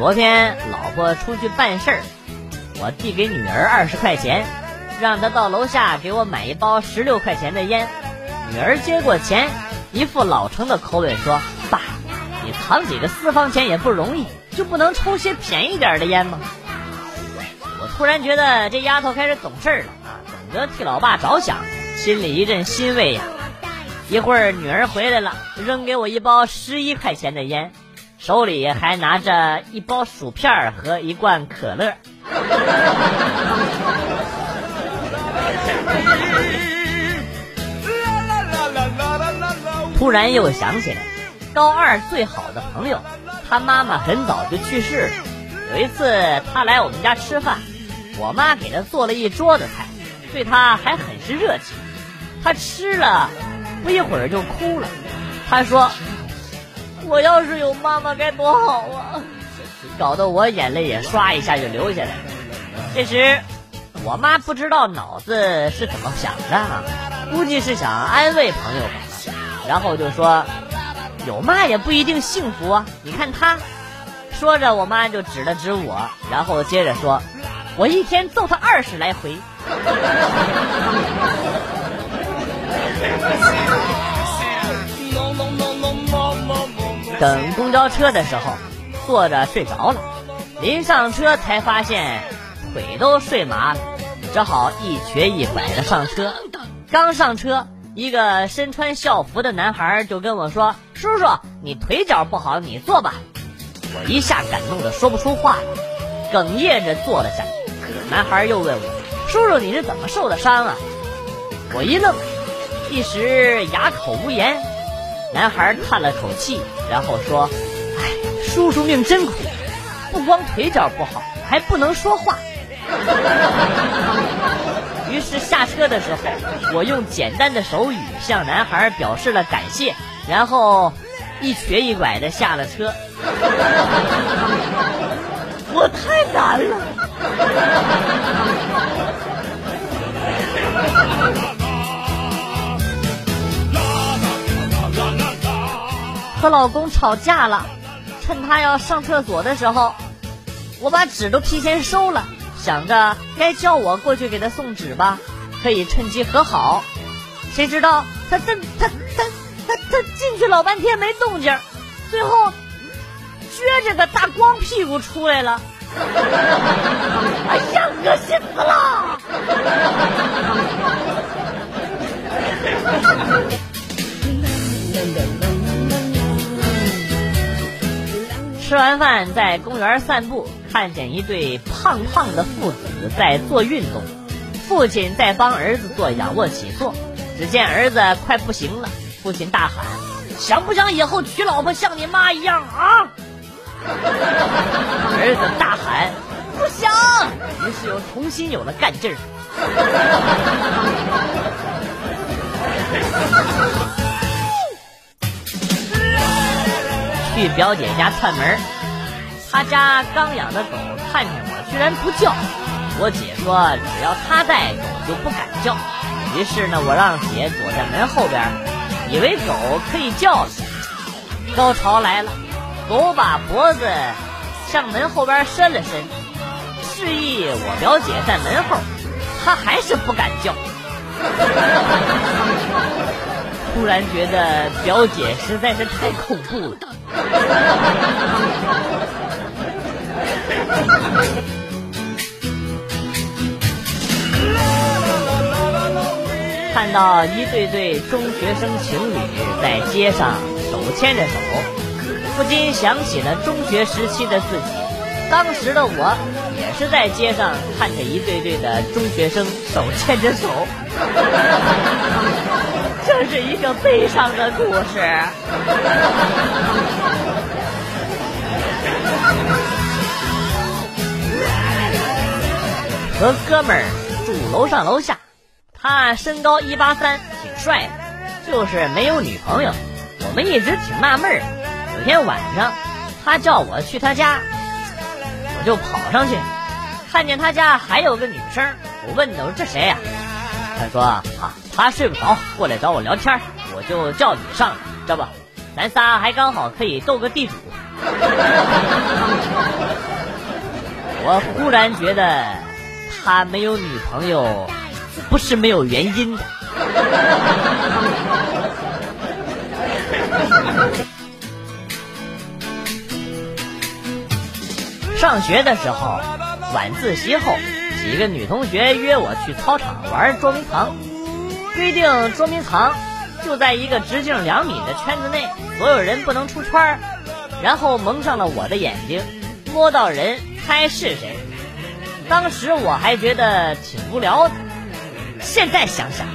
昨天老婆出去办事儿，我递给女儿二十块钱，让她到楼下给我买一包十六块钱的烟。女儿接过钱，一副老成的口吻说：“爸，你藏几个私房钱也不容易，就不能抽些便宜点的烟吗？”我突然觉得这丫头开始懂事了啊，懂得替老爸着想，心里一阵欣慰呀。一会儿女儿回来了，扔给我一包十一块钱的烟，手里还拿着一包薯片和一罐可乐。突然又想起来，高二最好的朋友，他妈妈很早就去世了。有一次他来我们家吃饭，我妈给他做了一桌子菜，对他还很是热情。他吃了，不一会儿就哭了。他说：“我要是有妈妈该多好啊！”搞得我眼泪也唰一下就流下来。这时，我妈不知道脑子是怎么想的，估计是想安慰朋友吧。然后就说：“有妈也不一定幸福啊！你看他。”说着，我妈就指了指我，然后接着说：“我一天揍他二十来回。”等公交车的时候，坐着睡着了，临上车才发现腿都睡麻了，只好一瘸一拐的上车。刚上车。一个身穿校服的男孩就跟我说：“叔叔，你腿脚不好，你坐吧。”我一下感动的说不出话来，哽咽着坐了下。男孩又问我：“叔叔，你是怎么受的伤啊？”我一愣，一时哑口无言。男孩叹了口气，然后说：“哎，叔叔命真苦，不光腿脚不好，还不能说话。” 于是下车的时候，我用简单的手语向男孩表示了感谢，然后一瘸一拐的下了车。我太难了。和老公吵架了，趁他要上厕所的时候，我把纸都提前收了。想着该叫我过去给他送纸吧，可以趁机和好。谁知道他他他他他他进去老半天没动静，最后撅着个大光屁股出来了。哎呀，恶心死了！吃完饭在公园散步。看见一对胖胖的父子在做运动，父亲在帮儿子做仰卧起坐。只见儿子快不行了，父亲大喊：“想不想以后娶老婆像你妈一样啊？”儿子大喊：“不想。”于是又重新有了干劲儿。去表姐家串门她家刚养的狗看见我居然不叫，我姐说只要她在，狗就不敢叫。于是呢，我让姐躲在门后边，以为狗可以叫了。高潮来了，狗把脖子向门后边伸了伸，示意我表姐在门后，它还是不敢叫。突然觉得表姐实在是太恐怖了。看到一对对中学生情侣在街上手牵着手，不禁想起了中学时期的自己。当时的我也是在街上看着一对对的中学生手牵着手，这是一个悲伤的故事。和哥们儿住楼上楼下，他身高一八三，挺帅的，就是没有女朋友。我们一直挺纳闷儿。有天晚上，他叫我去他家，我就跑上去，看见他家还有个女生。我问他：“我说这谁呀？”他说：“啊，他睡不着，过来找我聊天，我就叫你上来，知道吧？”咱仨还刚好可以斗个地主。我忽然觉得他没有女朋友，不是没有原因的。上学的时候，晚自习后，几个女同学约我去操场玩捉迷藏。规定捉迷藏就在一个直径两米的圈子内，所有人不能出圈然后蒙上了我的眼睛，摸到人猜是谁。当时我还觉得挺无聊的，现在想想，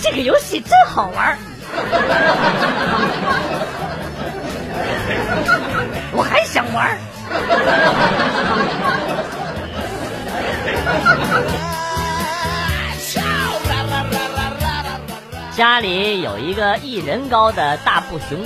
这个游戏真好玩 我还想玩。家里有一个一人高的大布熊，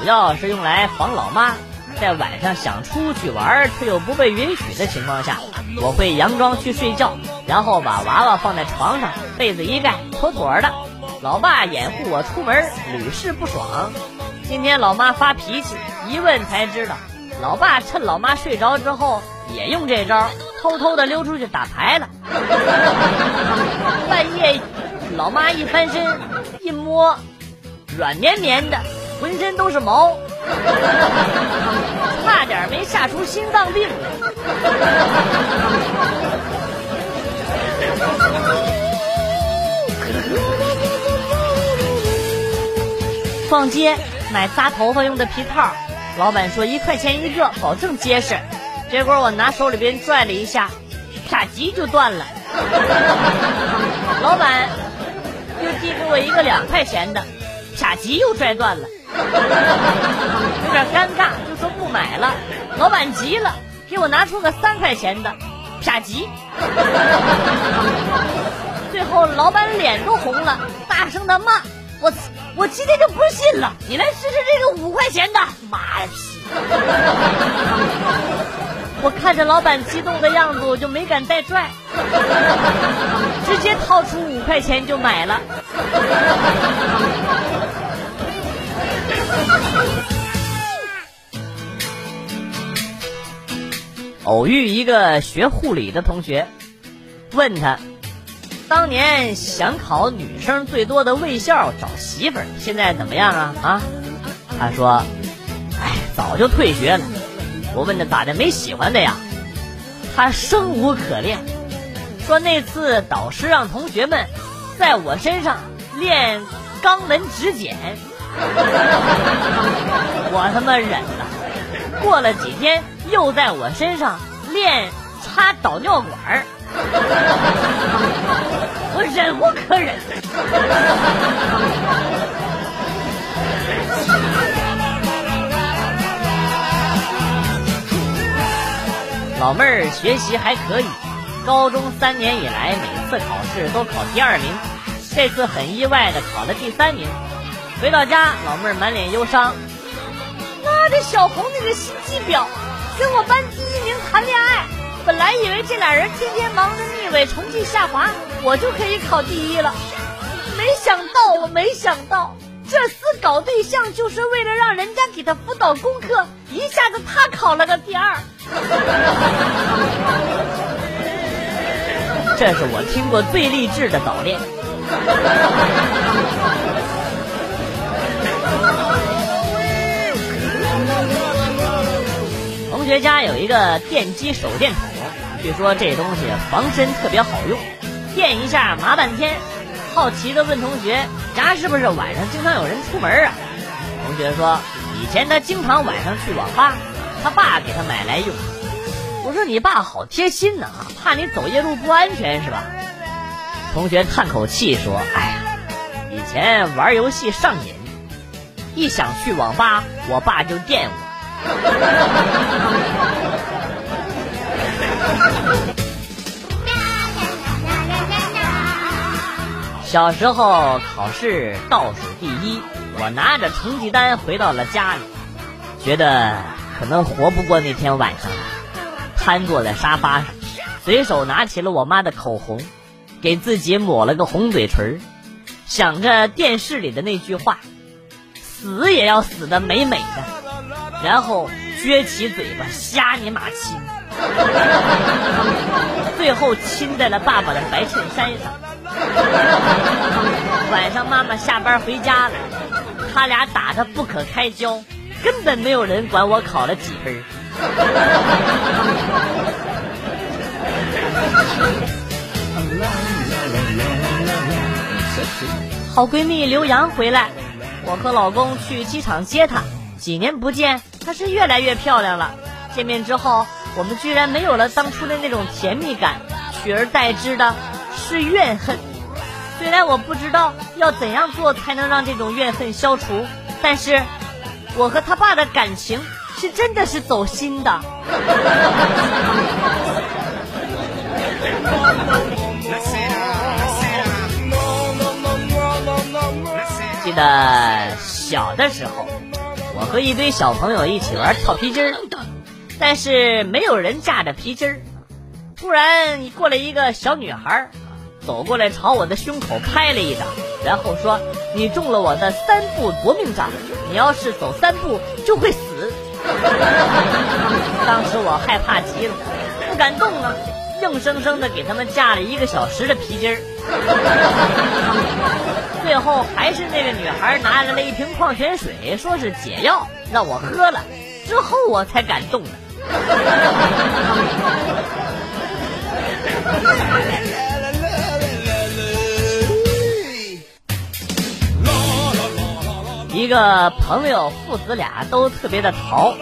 主要是用来防老妈在晚上想出去玩却又不被允许的情况下，我会佯装去睡觉，然后把娃娃放在床上，被子一盖，妥妥的。老爸掩护我出门，屡试不爽。今天老妈发脾气，一问才知道。老爸趁老妈睡着之后，也用这招，偷偷的溜出去打牌了。半夜，老妈一翻身，一摸，软绵绵的，浑身都是毛，差点没吓出心脏病来。逛街买扎头发用的皮套。老板说一块钱一个，保证结实。结果我拿手里边拽了一下，啪叽就断了。老板又递给我一个两块钱的，啪叽又拽断了。有点尴尬，就说不买了。老板急了，给我拿出个三块钱的，啪叽。最后老板脸都红了，大声的骂。我我今天就不信了，你来试试这个五块钱的，妈呀！我看着老板激动的样子，我就没敢再拽，直接掏出五块钱就买了。偶遇一个学护理的同学，问他。当年想考女生最多的卫校找媳妇儿，现在怎么样啊？啊？他说：“哎，早就退学了。”我问他咋的，没喜欢的呀？他生无可恋，说那次导师让同学们在我身上练肛门指检，我他妈忍了。过了几天，又在我身上练插导尿管儿。我忍无可忍。老妹儿学习还可以，高中三年以来每次考试都考第二名，这次很意外的考了第三名。回到家，老妹儿满脸忧伤。妈的，小红那个心机婊，跟我班第一名谈恋爱。本来以为这俩人天天忙着逆位，成绩下滑，我就可以考第一了。没想到，我没想到，这厮搞对象就是为了让人家给他辅导功课，一下子他考了个第二。这是我听过最励志的早恋。同学家有一个电击手电筒。据说这东西防身特别好用，电一下麻半天。好奇的问同学：“家是不是晚上经常有人出门啊？”同学说：“以前他经常晚上去网吧，他爸给他买来用。”我说：“你爸好贴心呐，怕你走夜路不安全是吧？”同学叹口气说：“哎呀，以前玩游戏上瘾，一想去网吧，我爸就电我。”小时候考试倒数第一，我拿着成绩单回到了家里，觉得可能活不过那天晚上了。瘫坐在沙发上，随手拿起了我妈的口红，给自己抹了个红嘴唇，想着电视里的那句话：“死也要死的美美的，然后撅起嘴巴瞎你妈亲，最后亲在了爸爸的白衬衫上。晚上妈妈下班回家了，他俩打得不可开交，根本没有人管我考了几分。好闺蜜刘洋回来，我和老公去机场接她。几年不见，她是越来越漂亮了。见面之后，我们居然没有了当初的那种甜蜜感，取而代之的是怨恨。虽然我不知道要怎样做才能让这种怨恨消除，但是我和他爸的感情是真的是走心的。记得小的时候，我和一堆小朋友一起玩跳皮筋儿，但是没有人架着皮筋儿。突然过来一个小女孩，走过来朝我的胸口拍了一掌，然后说：“你中了我的三步夺命掌，你要是走三步就会死。”当时我害怕极了，不敢动啊。硬生生的给他们架了一个小时的皮筋儿，最后还是那个女孩拿来了一瓶矿泉水，说是解药，让我喝了，之后我才敢动的。一个朋友父子俩都特别的淘，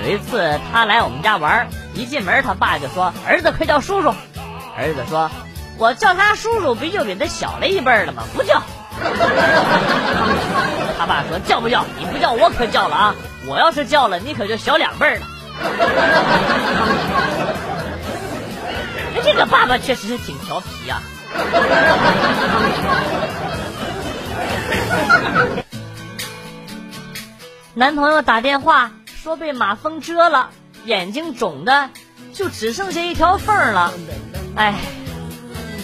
有一次他来我们家玩。一进门，他爸就说：“儿子，快叫叔叔。”儿子说：“我叫他叔叔，不就比他小了一辈了吗？不叫。”他爸说：“叫不叫？你不叫，我可叫了啊！我要是叫了，你可就小两辈了。”这个爸爸确实是挺调皮呀。男朋友打电话说被马蜂蛰了。眼睛肿的就只剩下一条缝了，哎，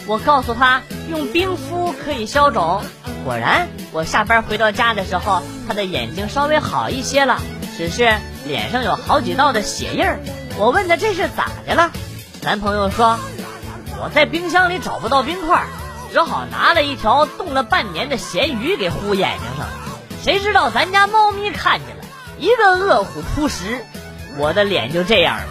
我告诉他用冰敷可以消肿。果然，我下班回到家的时候，他的眼睛稍微好一些了，只是脸上有好几道的血印儿。我问他这是咋的了，男朋友说我在冰箱里找不到冰块，只好拿了一条冻了半年的咸鱼给糊眼睛上。谁知道咱家猫咪看见了，一个饿虎扑食。我的脸就这样了。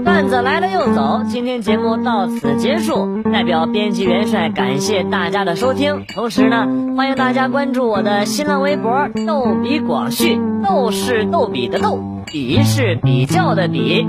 段子来了又走，今天节目到此结束。代表编辑元帅感谢大家的收听，同时呢，欢迎大家关注我的新浪微博“逗比广旭”，逗是逗比的逗，比是比较的比。